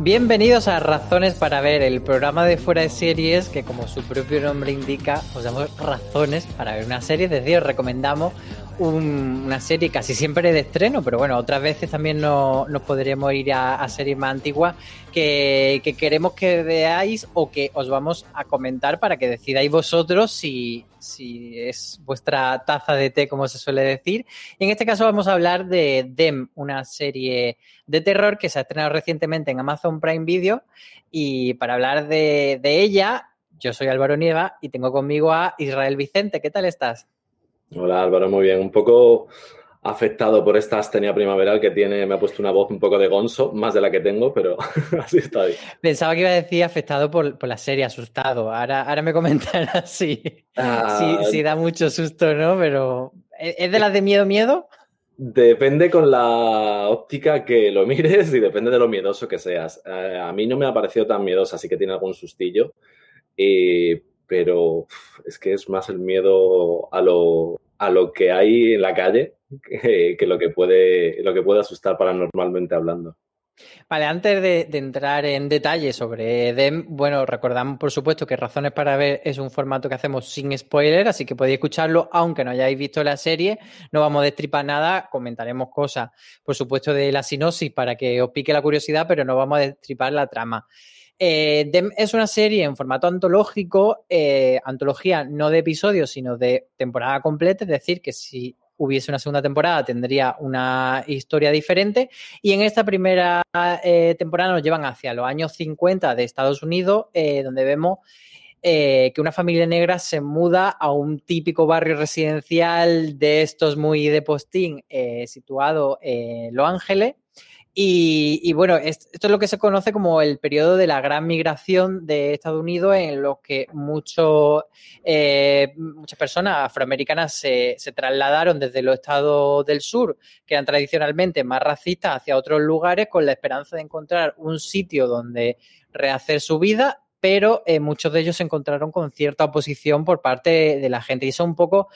Bienvenidos a Razones para Ver, el programa de fuera de series que, como su propio nombre indica, os damos razones para ver una serie. Es decir, os recomendamos una serie casi siempre de estreno, pero bueno, otras veces también nos, podremos ir a, series más antiguas que, queremos que veáis o que os vamos a comentar para que decidáis vosotros si, si es vuestra taza de té, como se suele decir. Y en este caso vamos a hablar de Dem, una serie de terror que se ha estrenado recientemente en Amazon Prime Video. Y para hablar de, de ella, yo soy Álvaro Nieva y tengo conmigo a Israel Vicente. ¿Qué tal estás? Hola Álvaro, muy bien. Un poco afectado por esta astenia primaveral que tiene, me ha puesto una voz un poco de gonzo, más de la que tengo, pero así está bien. Pensaba que iba a decir afectado por, la serie, asustado. Ahora, ahora me comentarás si, ah, si, da mucho susto, ¿no? Pero ¿es de las de miedo, miedo? Depende con la óptica que lo mires y depende de lo miedoso que seas. Eh, a mí no me ha parecido tan miedosa, así que tiene algún sustillo. Y pero es que es más el miedo a lo, a lo que hay en la calle que, lo, que puede, lo que puede asustar paranormalmente hablando. Vale, antes de, entrar en detalle sobre Dem, bueno, recordamos por supuesto que Razones para Ver es un formato que hacemos sin spoiler, así que podéis escucharlo aunque no hayáis visto la serie. No vamos a destripar nada, comentaremos cosas, por supuesto, de la sinopsis para que os pique la curiosidad, pero no vamos a destripar la trama. Eh, es una serie en formato antológico, eh, antología no de episodios, sino de temporada completa, es decir, que si hubiese una segunda temporada tendría una historia diferente. Y en esta primera eh, temporada nos llevan hacia los años 50 de Estados Unidos, donde vemos que una familia negra se muda a un típico barrio residencial de estos muy de postín situado en Los Ángeles. Y, bueno, esto es lo que se conoce como el periodo de la gran migración de Estados Unidos, en lo que muchos, eh, muchas personas afroamericanas se, trasladaron desde los estados del sur, que eran tradicionalmente más racistas, hacia otros lugares con la esperanza de encontrar un sitio donde rehacer su vida pero eh, muchos de ellos se encontraron con cierta oposición por parte de la gente. Y eso un poco,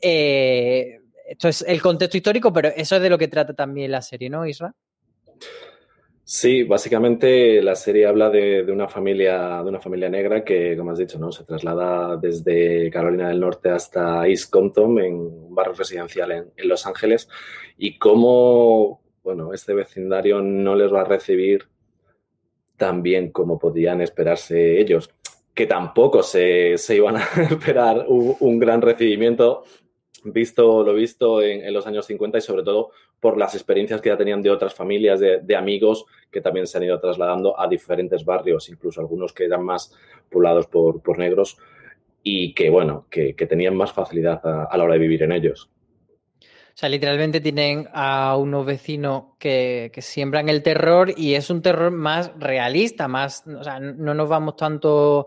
eh, esto es el contexto histórico, pero eso es de lo que trata también la serie, ¿no, Isra? Sí, básicamente la serie habla de, una familia, de una familia negra que, como has dicho, ¿no? se traslada desde Carolina del Norte hasta East Compton, en un barrio residencial en, Los Ángeles, y cómo bueno, este vecindario no les va a recibir tan bien como podían esperarse ellos, que tampoco se, iban a esperar un gran recibimiento visto lo visto en, los años 50 y sobre todo por las experiencias que ya tenían de otras familias, de, amigos que también se han ido trasladando a diferentes barrios, incluso algunos que eran más poblados por, negros y que, bueno, que, tenían más facilidad a, la hora de vivir en ellos. O sea, literalmente tienen a unos vecinos que, que, siembran el terror y es un terror más realista, más, o sea, no nos vamos tanto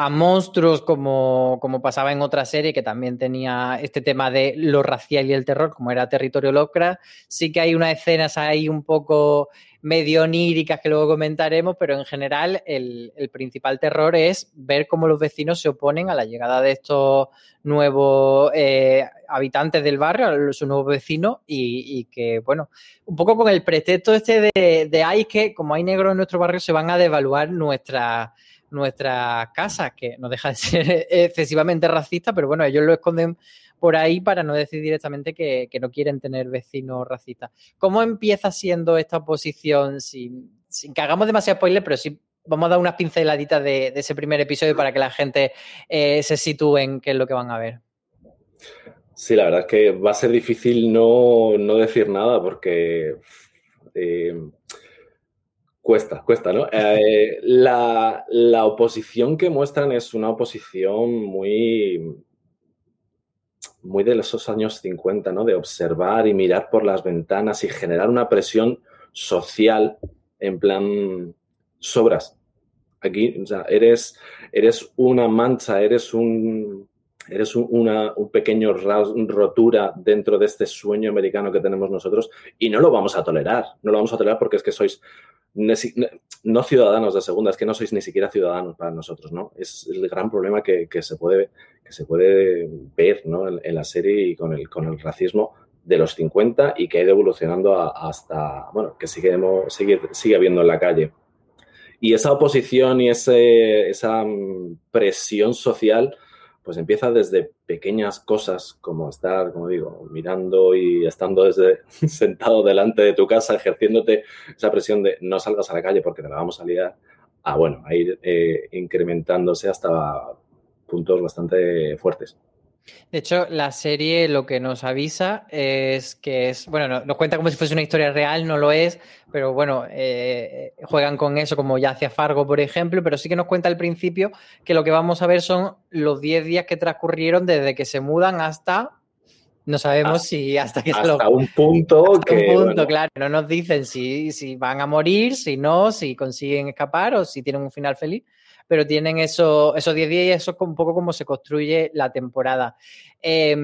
a monstruos como, como, pasaba en otra serie que también tenía este tema de lo racial y el terror, como era Territorio Lovecraft. Sí que hay unas escenas ahí un poco medio oníricas que luego comentaremos, pero en general el, principal terror es ver cómo los vecinos se oponen a la llegada de estos nuevos eh, habitantes del barrio, a sus nuevos vecinos, y, que, bueno, un poco con el pretexto este de, de ay, que como hay negros en nuestro barrio se van a devaluar nuestra nuestra casa, que no deja de ser excesivamente racista, pero bueno, ellos lo esconden por ahí para no decir directamente que, que no quieren tener vecinos racistas. ¿Cómo empieza siendo esta oposición sin, sin que hagamos demasiado spoiler, pero sí vamos a dar unas pinceladitas de, ese primer episodio para que la gente eh, se sitúe en qué es lo que van a ver? Sí, la verdad es que va a ser difícil no, no decir nada porque eh, Cuesta, cuesta, ¿no? Eh, la, la, oposición que muestran es una oposición muy, muy de esos años 50, ¿no? De observar y mirar por las ventanas y generar una presión social en plan sobras. Aquí, o sea, eres, eres una mancha, eres un, eres un, una un pequeño rotura dentro de este sueño americano que tenemos nosotros y no lo vamos a tolerar. No lo vamos a tolerar porque es que sois no ciudadanos de segunda, es que no sois ni siquiera ciudadanos para nosotros, ¿no? Es el gran problema que, que se, puede, que se puede ver ¿no? en, en, la serie y con el, con el racismo de los 50 y que ha ido evolucionando a, hasta, bueno, que sigue, sigue, sigue habiendo en la calle. Y esa oposición y ese, esa presión social pues empieza desde pequeñas cosas como estar, como digo, mirando y estando desde sentado delante de tu casa, ejerciéndote esa presión de no salgas a la calle porque te la vamos a liar, a bueno, a ir eh, incrementándose hasta puntos bastante fuertes. De hecho, la serie lo que nos avisa es que es, bueno, nos cuenta como si fuese una historia real, no lo es, pero bueno, eh, juegan con eso como ya hacía Fargo, por ejemplo, pero sí que nos cuenta al principio que lo que vamos a ver son los 10 días que transcurrieron desde que se mudan hasta... No sabemos ah, si hasta que hasta lo, un punto hasta que, un punto, bueno. claro. No nos dicen si, si van a morir, si no, si consiguen escapar o si tienen un final feliz pero tienen eso, esos 10 días y eso es un poco como se construye la temporada. Eh,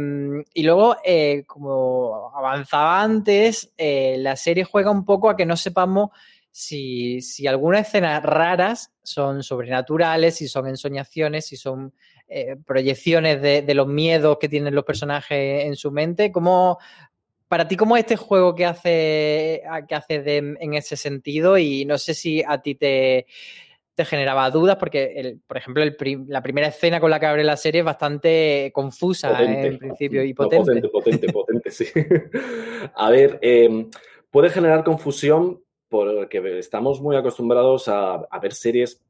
y luego, eh, como avanzaba antes, eh, la serie juega un poco a que no sepamos si, si algunas escenas raras son sobrenaturales, si son ensoñaciones, si son eh, proyecciones de, los miedos que tienen los personajes en su mente. ¿Cómo, para ti, ¿cómo es este juego que hace, que hace en ese sentido? Y no sé si a ti te, te generaba dudas porque, el, por ejemplo, el prim la primera escena con la que abre la serie es bastante confusa potente, en principio y potente. No, potente, potente, potente, sí. A ver, eh, puede generar confusión porque estamos muy acostumbrados a, a, ver series,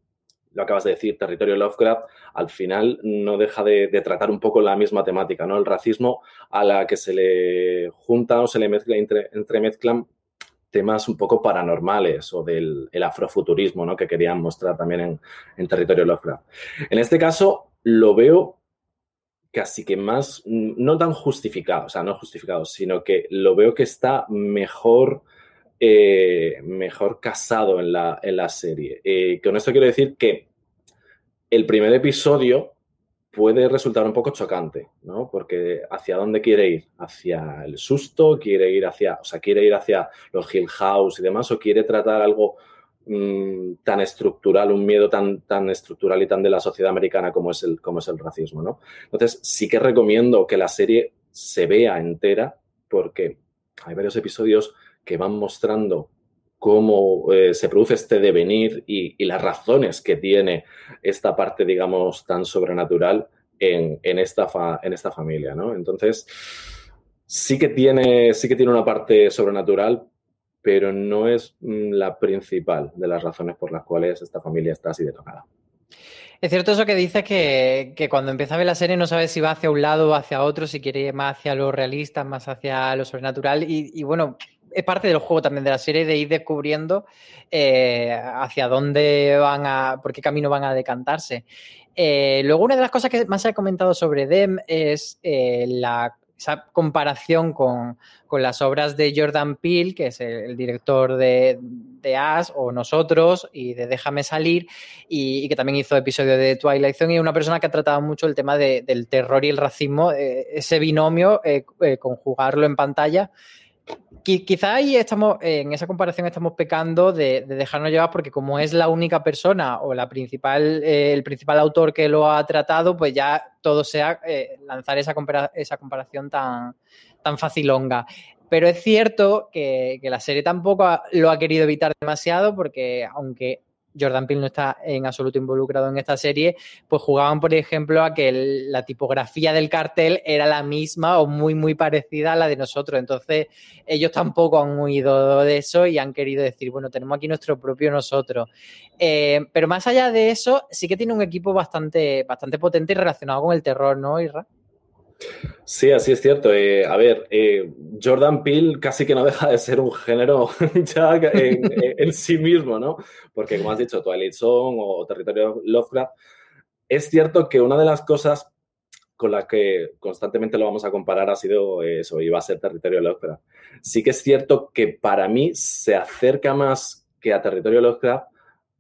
lo acabas de decir, Territorio Lovecraft, al final no deja de, de, tratar un poco la misma temática, ¿no? El racismo a la que se le junta o se le mezcla, entre, entremezclan temas un poco paranormales o del el afrofuturismo ¿no? que querían mostrar también en, en Territorio Lovecraft. En este caso lo veo casi que más, no tan justificado, o sea, no justificado, sino que lo veo que está mejor, eh, mejor casado en la, en la serie. Eh, con esto quiero decir que el primer episodio puede resultar un poco chocante, ¿no? Porque hacia dónde quiere ir, hacia el susto, quiere ir hacia, o sea, quiere ir hacia los Hill House y demás, o quiere tratar algo mmm, tan estructural, un miedo tan, tan estructural y tan de la sociedad americana como es el, como es el racismo, ¿no? Entonces, sí que recomiendo que la serie se vea entera, porque hay varios episodios que van mostrando cómo eh, se produce este devenir y, las razones que tiene esta parte, digamos, tan sobrenatural en, esta, en esta familia, ¿no? Entonces, sí que, tiene, sí que tiene una parte sobrenatural, pero no es mm, la principal de las razones por las cuales esta familia está así de tocada. Es cierto eso que dices que, que, cuando empieza a ver la serie no sabes si va hacia un lado o hacia otro, si quiere ir más hacia lo realista, más hacia lo sobrenatural. Y bueno, es parte del juego también de la serie de ir descubriendo eh, hacia dónde van a, por qué camino van a decantarse. Eh, luego, una de las cosas que más he comentado sobre Dem es eh, la esa comparación con, las obras de Jordan Peele, que es el, director de, de, As o Nosotros y de Déjame salir, y, que también hizo episodios de Twilight Zone, y una persona que ha tratado mucho el tema del terror y el racismo, ese binomio, conjugarlo en pantalla Quizá ahí estamos, en esa comparación estamos pecando de, dejarnos llevar porque como es la única persona o la principal, eh, el principal autor que lo ha tratado, pues ya todo sea eh, lanzar esa, comparación tan, tan facilonga. Pero es cierto que, la serie tampoco lo ha querido evitar demasiado porque aunque Jordan Peele no está en absoluto involucrado en esta serie, pues jugaban, por ejemplo, a que la tipografía del cartel era la misma o muy, muy parecida a la de nosotros. Entonces, ellos tampoco han huido de eso y han querido decir, bueno, tenemos aquí nuestro propio nosotros. Eh, pero más allá de eso, sí que tiene un equipo bastante, bastante potente y relacionado con el terror, ¿no, Irra? Sí, así es cierto. Eh, a ver, eh, Jordan Peele casi que no deja de ser un género ya en, sí mismo, ¿no? Porque, como has dicho, Twilight Zone o Territorio Lovecraft, es cierto que una de las cosas con las que constantemente lo vamos a comparar ha sido eso, y va a ser Territorio Lovecraft. Sí que es cierto que para mí se acerca más que a Territorio Lovecraft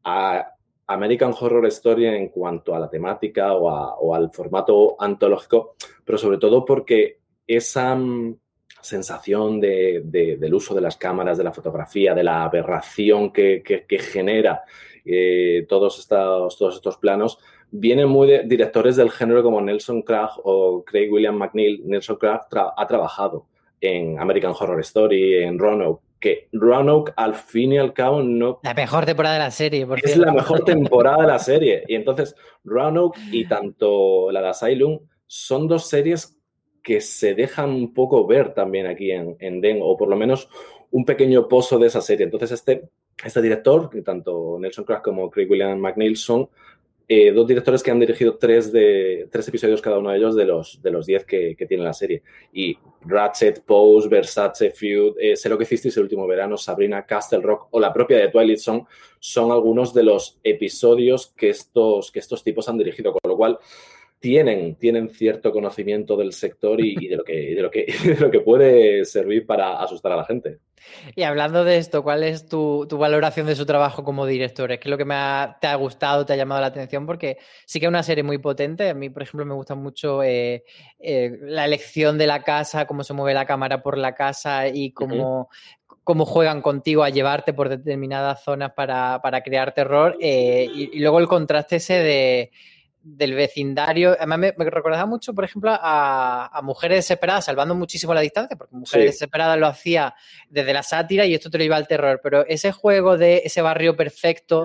a American Horror Story en cuanto a la temática o, al formato antológico, pero sobre todo porque esa mm, sensación del uso de las cámaras, de la fotografía, de la aberración que, genera eh, todos, estos, todos estos planos, vienen muy de directores del género como Nelson Craig o Craig William McNeil. Nelson Craig ha trabajado en American Horror Story, en Roanoke, que Roanoke al fin y al cabo no... La mejor temporada de la serie. es la mejor temporada de la serie. Y entonces Roanoke y tanto la de Asylum son dos series que se dejan un poco ver también aquí en, en Den, o por lo menos un pequeño pozo de esa serie. Entonces este, este director, que tanto Nelson Craig como Craig William McNeil son eh, dos directores que han dirigido tres, de, tres episodios cada uno de ellos de los, de los diez que, tiene la serie. Y Ratchet, Pose, Versace, Feud, eh, Sé lo que hicisteis el último verano, Sabrina, Castle Rock o la propia de Twilight son algunos de los episodios que estos, que estos tipos han dirigido. Con lo cual, tienen, tienen cierto conocimiento del sector y, de, lo que, de, lo que, de lo que puede servir para asustar a la gente. Y hablando de esto, ¿cuál es tu, valoración de su trabajo como director? ¿Es que lo que me te ha gustado, te ha llamado la atención? Porque sí que es una serie muy potente. A mí, por ejemplo, me gusta mucho eh, eh, la elección de la casa, cómo se mueve la cámara por la casa y cómo, cómo juegan contigo a llevarte por determinadas zonas para, crear terror. Eh, y, luego el contraste ese de del vecindario. Además, me, recordaba mucho, por ejemplo, a, Mujeres Desesperadas, salvando muchísimo la distancia, porque Mujeres Desesperadas lo hacía desde la sátira y esto te lo iba al terror. Pero ese juego de ese barrio perfecto,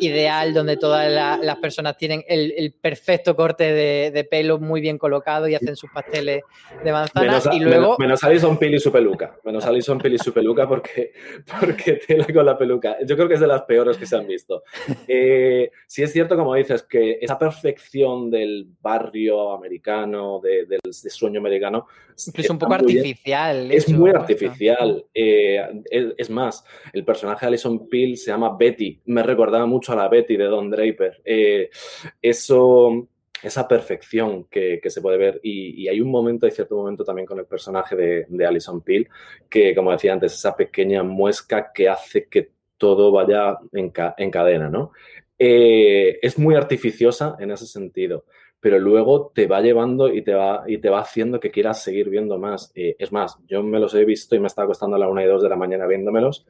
ideal, donde todas las personas tienen el, perfecto corte de, pelo muy bien colocado y hacen sus pasteles de manzana. y luego... Menos, Alison Pili y su peluca. Menos Alison Pili y su peluca porque, porque tela con la peluca. Yo creo que es de las peores que se han visto. Eh, sí es cierto, como dices, que esa perfección del barrio americano, del sueño americano. Es un poco artificial. Es muy artificial. Eh, es, más, el personaje de Alison Peel se llama Betty. Me recordaba mucho a la Betty de Don Draper. Eh, eso esa perfección que, se puede ver. Y, hay un momento, hay cierto momento también con el personaje de, Alison Peel, que como decía antes, esa pequeña muesca que hace que todo vaya en, en cadena, ¿no? Eh, es muy artificiosa en ese sentido, pero luego te va llevando y te va, y te va haciendo que quieras seguir viendo más. Eh, es más, yo me los he visto y me está costando a la una y dos de la mañana viéndomelos.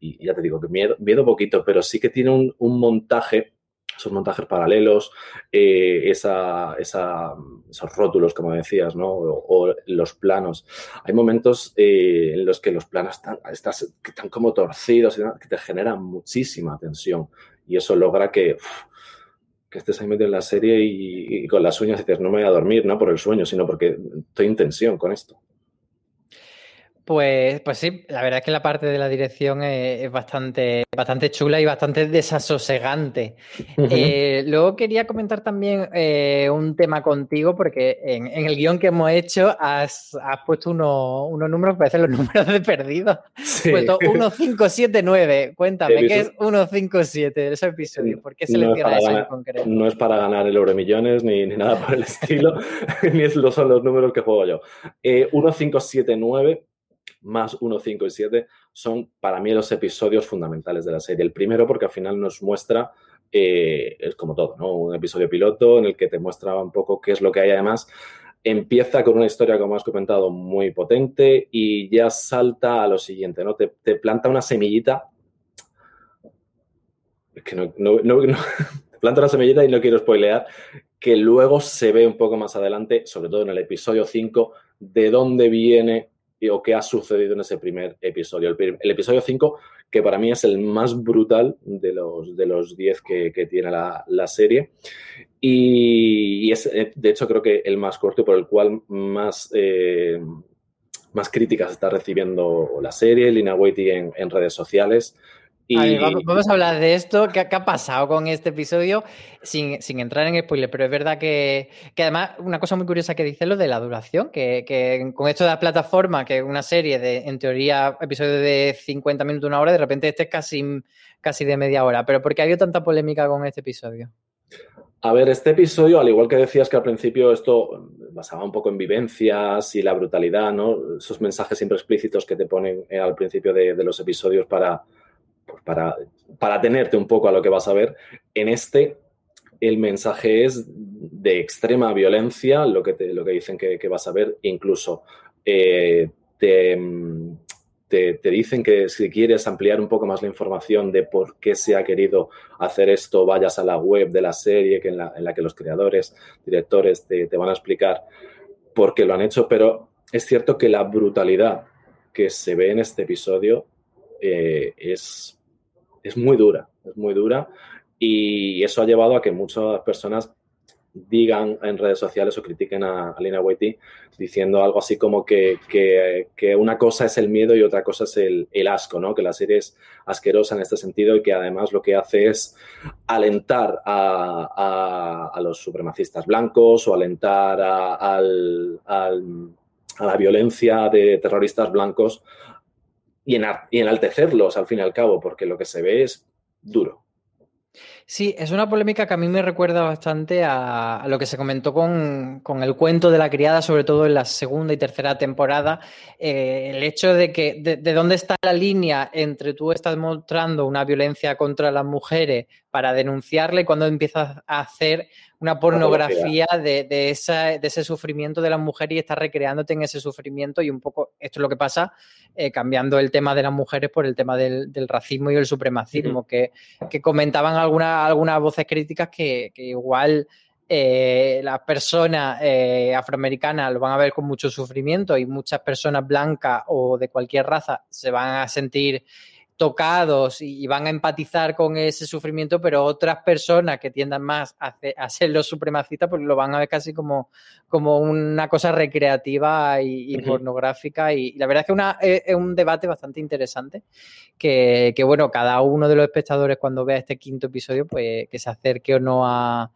Y ya te digo que miedo, poquito, pero sí que tiene un, montaje, esos montajes paralelos, eh, esa, esos rótulos, como decías, ¿no? O, los planos. Hay momentos en los que los planos están, están, como torcidos que te generan muchísima tensión y eso logra que, que estés ahí metido en la serie y, con las uñas dices, no me voy a dormir, no por el sueño, sino porque estoy en tensión con esto. Pues, pues sí, la verdad es que la parte de la dirección es, bastante, bastante chula y bastante desasosegante. Eh, luego quería comentar también eh, un tema contigo, porque en, el guion que hemos hecho has, puesto unos números parecen los números de perdido. Sí. Puesto 1579. Cuéntame, ¿qué es 157 ese episodio? ¿Por qué selecciona no eso en concreto? No es para ganar el Euromillones ni, ni nada por el estilo, ni son los números que juego yo. 1579 eh, más 1, 5 y 7 son para mí los episodios fundamentales de la serie. El primero porque al final nos muestra, eh, es como todo, ¿no? Un episodio piloto en el que te muestra un poco qué es lo que hay. Además, empieza con una historia, como has comentado, muy potente y ya salta a lo siguiente, ¿no? Te, planta una semillita. que no, no, no, te planta una semillita y no quiero spoilear, que luego se ve un poco más adelante, sobre todo en el episodio 5, de dónde viene o qué ha sucedido en ese primer episodio. El, episodio 5, que para mí es el más brutal de los, de los 10 que, tiene la, serie. Y, es, eh, de hecho, creo que el más corto y por el cual más, eh, más críticas está recibiendo la serie, Lina Waity en, en redes sociales vamos, a hablar de esto. ¿Qué, ha pasado con este episodio? Sin, entrar en spoiler, pero es verdad que, además una cosa muy curiosa que dice lo de la duración, que, con esto de la plataforma, que una serie de, en teoría, episodios de 50 minutos, una hora, de repente este es casi, casi de media hora. Pero ¿por qué ha habido tanta polémica con este episodio? A ver, este episodio, al igual que decías que al principio esto basaba un poco en vivencias y la brutalidad, ¿no? Esos mensajes siempre explícitos que te ponen eh, al principio de los episodios para, para, para tenerte un poco a lo que vas a ver. En este, el mensaje es de extrema violencia, lo que, te, lo que dicen que, vas a ver, incluso eh, te, te, dicen que si quieres ampliar un poco más la información de por qué se ha querido hacer esto, vayas a la web de la serie que en, la, en la que los creadores, directores te, te van a explicar por qué lo han hecho, pero es cierto que la brutalidad que se ve en este episodio eh, es es muy dura, es muy dura y eso ha llevado a que muchas personas digan en redes sociales o critiquen a, Lina Waititi diciendo algo así como que, una cosa es el miedo y otra cosa es el, asco, ¿no? Que la serie es asquerosa en este sentido y que además lo que hace es alentar a, los supremacistas blancos o alentar a la violencia de terroristas blancos y, enaltecerlos al fin y al cabo, porque lo que se ve es duro. Sí, es una polémica que a mí me recuerda bastante a, lo que se comentó con, el cuento de la criada, sobre todo en la segunda y tercera temporada. Eh, el hecho de que de, de, dónde está la línea entre tú estás mostrando una violencia contra las mujeres para denunciarle cuando empiezas a hacer una pornografía de, de, ese sufrimiento de la mujer y estás recreándote en ese sufrimiento y un poco esto es lo que pasa eh, cambiando el tema de las mujeres por el tema del, racismo y el supremacismo, que, comentaban algunas voces críticas que, igual eh, las personas eh, afroamericanas lo van a ver con mucho sufrimiento y muchas personas blancas o de cualquier raza se van a sentir tocados y van a empatizar con ese sufrimiento, pero otras personas que tiendan más a, ser los supremacistas, pues lo van a ver casi como, como una cosa recreativa y, pornográfica. Y, la verdad es que una, es, un debate bastante interesante, que, bueno, cada uno de los espectadores cuando vea este quinto episodio, pues que se acerque o no a,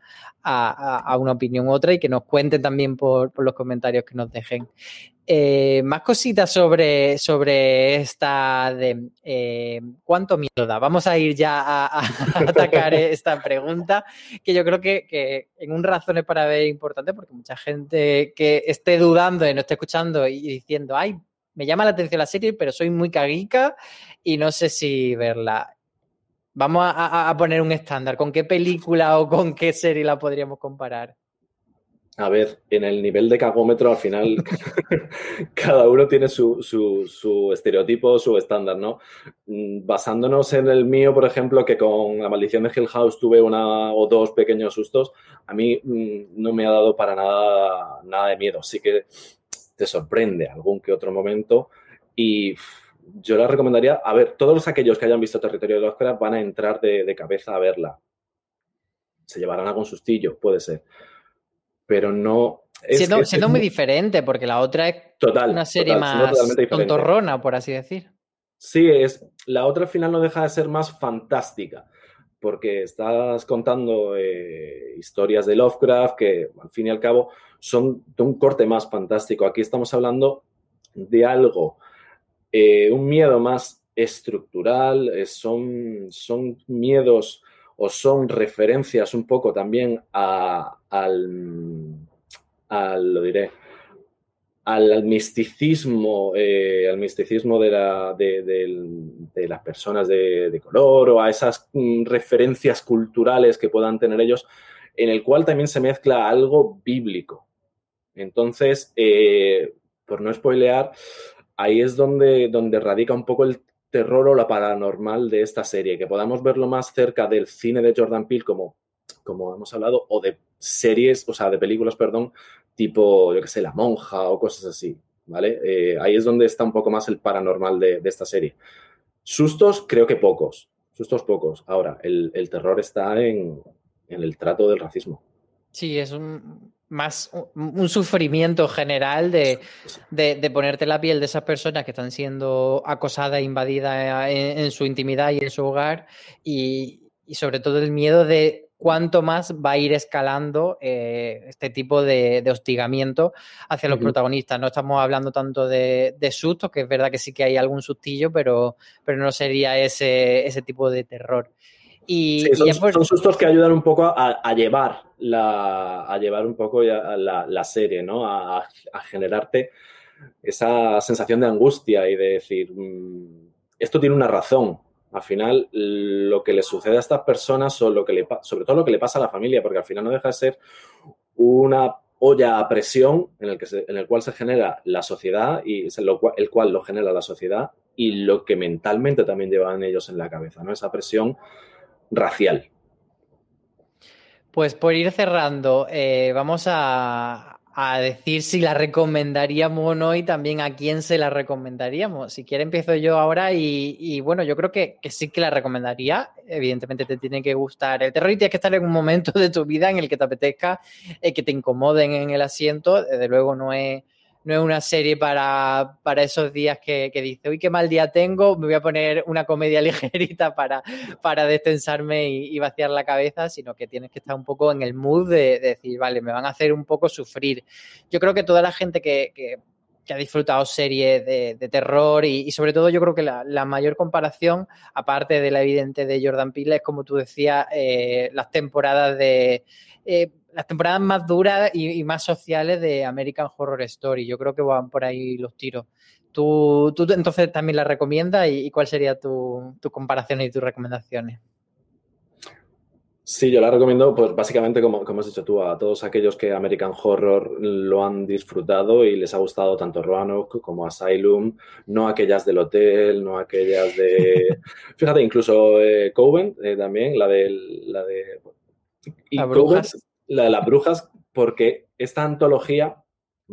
una opinión u otra y que nos cuenten también por, por los comentarios que nos dejen. Eh, más cositas sobre, sobre esta de eh, cuánto miedo da. Vamos a ir ya a, atacar esta pregunta, que yo creo que, en un razón para ver importante, porque mucha gente que esté dudando y no esté escuchando y diciendo, ay, me llama la atención la serie, pero soy muy caguica y no sé si verla. Vamos a poner un estándar. ¿Con qué película o con qué serie la podríamos comparar? A ver, en el nivel de cagómetro al final cada uno tiene su, su, estereotipo, su estándar, ¿no? Mm, basándonos en el mío, por ejemplo, que con la maldición de Hill House tuve una o dos pequeños sustos, a mí mm, no me ha dado para nada, nada de miedo. Sí que te sorprende algún que otro momento y yo la recomendaría, a ver, todos aquellos que hayan visto Territorio de Oscar van a entrar de, de cabeza a verla. Se llevarán algún sustillo, puede ser pero no, siendo, muy diferente, porque la otra es una serie más tontorrona, por así decir. Sí, es, la otra al final no deja de ser más fantástica, porque estás contando eh, historias de Lovecraft que al fin y al cabo son de un corte más fantástico. Aquí estamos hablando de algo, eh, un miedo más estructural, eh, son, son miedos o son referencias un poco también a, al, al, lo diré, al, misticismo, eh, al misticismo de, la, de, las personas de, color o a esas mm, referencias culturales que puedan tener ellos, en el cual también se mezcla algo bíblico. Entonces, eh, por no spoilear, ahí es donde, donde radica un poco el terror o la paranormal de esta serie, que podamos verlo más cerca del cine de Jordan Peele, como, como hemos hablado, o de series, o sea, de películas, perdón, tipo, yo qué sé, La Monja o cosas así, ¿vale? Eh, ahí es donde está un poco más el paranormal de, esta serie. Sustos, creo que pocos, sustos pocos. Ahora, el, terror está en, el trato del racismo. Sí, es un, más un, sufrimiento general de, ponerte la piel de esas personas que están siendo acosadas e invadidas en, su intimidad y en su hogar y, sobre todo el miedo de cuánto más va a ir escalando eh, este tipo de, hostigamiento hacia los protagonistas. No estamos hablando tanto de, de, sustos, que es verdad que sí que hay algún sustillo, pero, pero no sería ese, ese tipo de terror. Y, son, sustos que ayudan un poco a, llevar la, a llevar un poco la, la serie, ¿no? A, generarte esa sensación de angustia y de decir, mm, esto tiene una razón. Al final, lo que le sucede a estas personas, o lo que le, sobre todo lo que le pasa a la familia, porque al final no deja de ser una olla a presión en el, que en el cual se genera la sociedad y es el, el cual lo genera la sociedad y lo que mentalmente también llevan ellos en la cabeza, ¿no? Esa presión racial. Pues por ir cerrando, eh, vamos a, decir si la recomendaríamos o no y también a quién se la recomendaríamos. Si quiere empiezo yo ahora y, bueno, yo creo que, sí que la recomendaría. Evidentemente te tiene que gustar el terror y tienes que estar en un momento de tu vida en el que te apetezca, eh, que te incomoden en el asiento. Desde luego no es no es una serie para, esos días que, que, dice, uy, qué mal día tengo, me voy a poner una comedia ligerita para, para destensarme y, vaciar la cabeza, sino que tienes que estar un poco en el mood de, decir, vale, me van a hacer un poco sufrir. Yo creo que toda la gente que, ha disfrutado series de, terror y, sobre todo yo creo que la, mayor comparación, aparte de la evidente de Jordan Peele, es como tú decías, eh, las temporadas de... Eh, las temporadas más duras y, más sociales de American Horror Story. Yo creo que van por ahí los tiros. ¿Tú, tú entonces también la recomiendas y, cuál sería tu, tu, comparación y tus recomendaciones? Sí, yo la recomiendo, pues básicamente, como, como, has dicho tú, a todos aquellos que American Horror lo han disfrutado y les ha gustado tanto Roanoke como Asylum, no aquellas del hotel, no aquellas de. Fíjate, incluso eh, Coven eh, también, la de. La de y Coven, la de las brujas, porque esta antología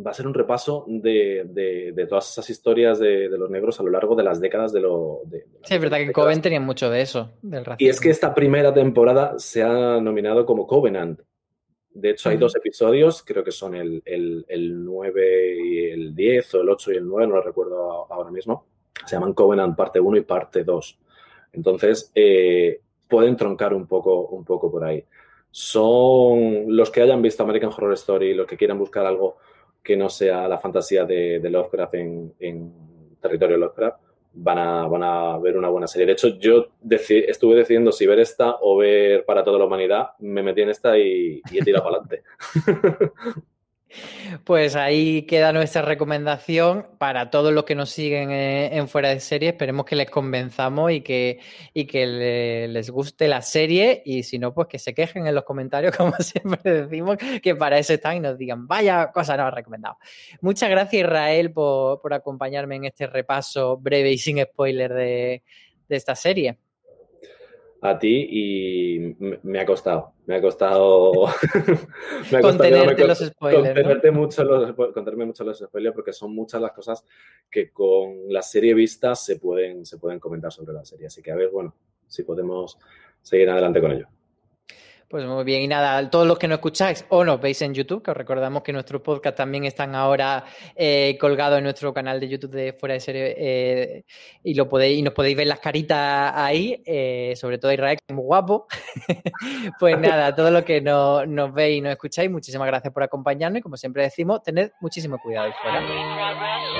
va a ser un repaso de, todas esas historias de, los negros a lo largo de las décadas de lo... sí, es verdad que Coven tenía mucho de eso, del Y es que esta primera temporada se ha nominado como Covenant. De hecho, hay dos episodios, creo que son el, el, 9 y el 10, o el 8 y el 9, no lo recuerdo ahora mismo. Se llaman Covenant parte 1 y parte 2. Entonces, eh, pueden troncar un poco, un poco por ahí son los que hayan visto American Horror Story, los que quieran buscar algo que no sea la fantasía de, Lovecraft en, territorio Lovecraft, van a, van a ver una buena serie. De hecho, yo estuve decidiendo si ver esta o ver para toda la humanidad. Me metí en esta y, y he tirado para adelante. Pues ahí queda nuestra recomendación para todos los que nos siguen eh, en fuera de serie. Esperemos que les convenzamos y que, y que les guste la serie. Y si no, pues que se quejen en los comentarios, como siempre decimos, que para eso están y nos digan, vaya cosa no ha recomendado. Muchas gracias, Israel, por, por, acompañarme en este repaso breve y sin spoiler de, de esta serie a ti y me ha costado. Me ha costado. me Contenerte los spoilers. Contenerte mucho los, contenerme mucho los spoilers porque son muchas las cosas que con la serie vista se pueden, se pueden comentar sobre la serie. Así que a ver, bueno, si podemos seguir adelante con ello. Pues muy bien, y nada, todos los que nos escucháis o nos veis en YouTube, que os recordamos que nuestros podcasts también están ahora eh, colgados en nuestro canal de YouTube de Fuera de Serie eh, y, lo podéis, y nos podéis ver las caritas ahí, eh, sobre todo Israel, que es muy guapo. pues nada, todos los que nos, nos veis y nos escucháis, muchísimas gracias por acompañarnos y como siempre decimos, tened muchísimo cuidado ahí fuera.